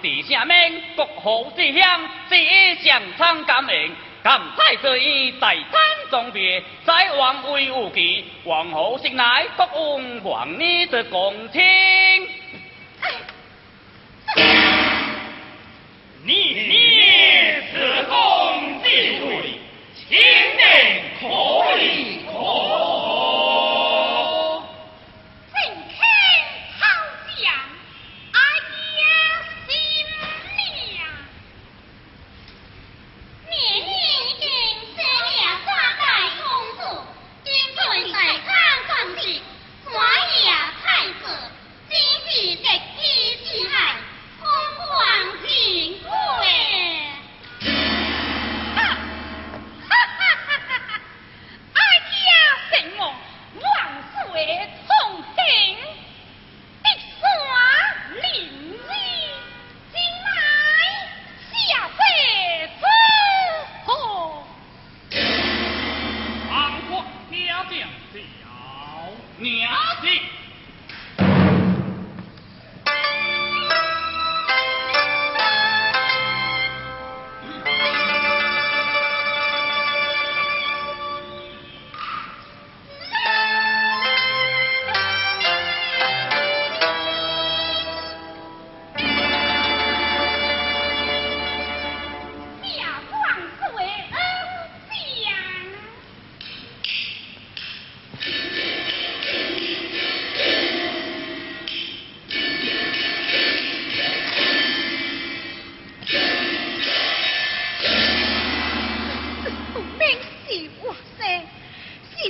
大唐平整皇帝下命，国号之乡，只上苍感应。感太子以大贪重别，在王位无期，皇后醒来，国王皇你的公卿。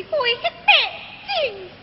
一杯黑白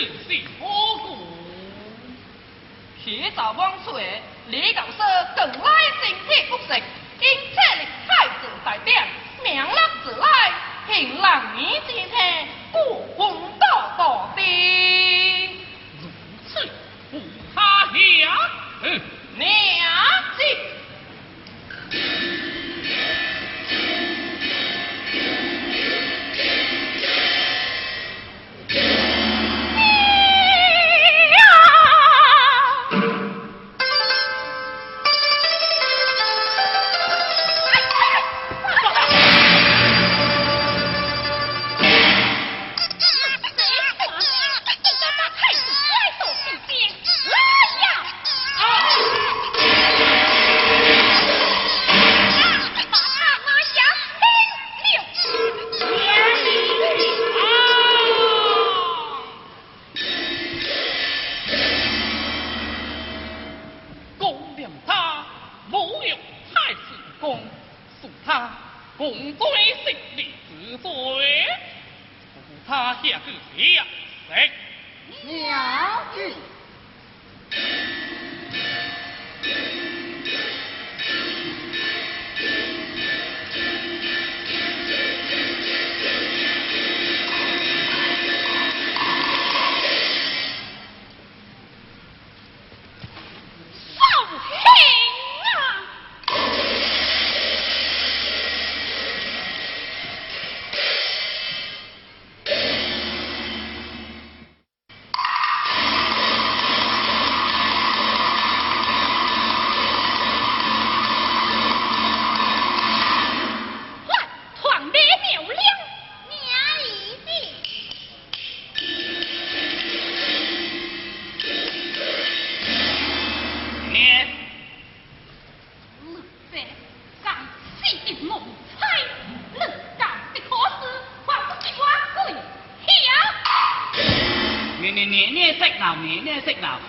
定是好。早汪水，李教授更来真铁不食，因这太子在变，明日自来，凭人你之天，故宫大大的。如此不他呀，你。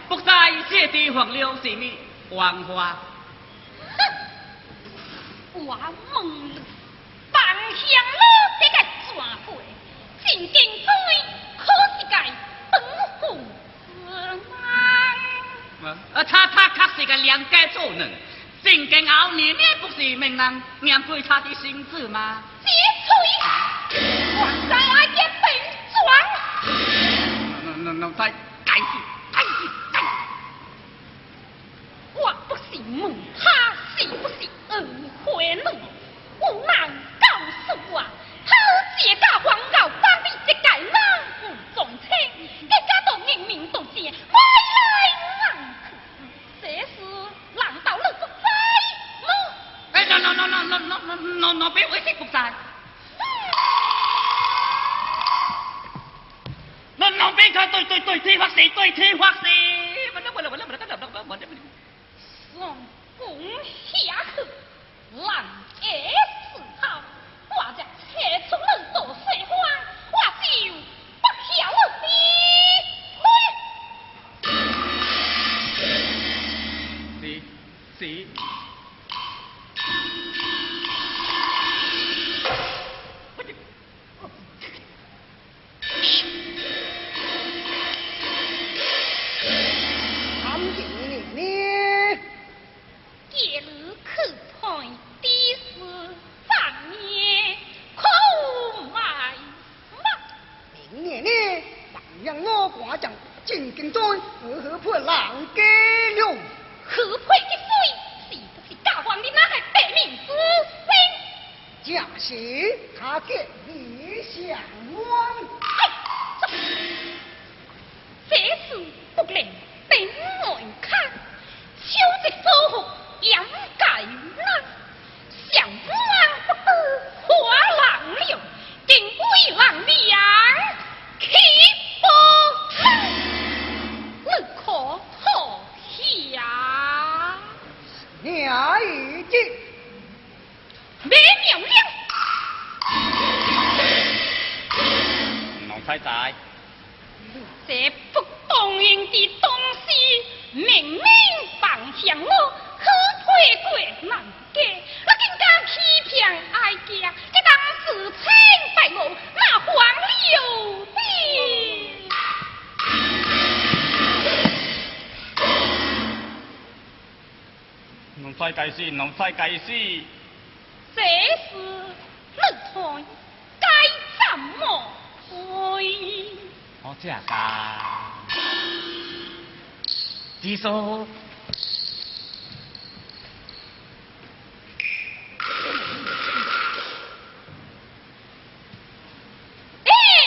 不在这地方留什么黄花？哼，我梦里半香炉这个转回，静静追，可是个本红日。啊，他他可是个两家主人，正经熬年年不是命人，娘给他的心智吗？别吹，我在阿爷被庄。那那那，再改。问他是不是二婚女？无能告诉我，他借家黄告把你这个人不重情，这家都明明都是外来人这是难道你不在吗？哎，那那那那那那那那别为谁不在？那那别看对对对天发誓对天发誓，下去，浪哎。下戏，他给李相文，这次不灵，等我看，秋的收获掩盖难，想望不得花浪流，金龟郎娘，岂不恨？你可想？娘一句。没命令。老太太，这不懂人的东西，明明放向我，可退过难解，我更加欺骗哀家，这当自清白我，那黄了的。农菜计事，农菜计事。这是能退，该怎么回？我这样讲，你说。Yeah.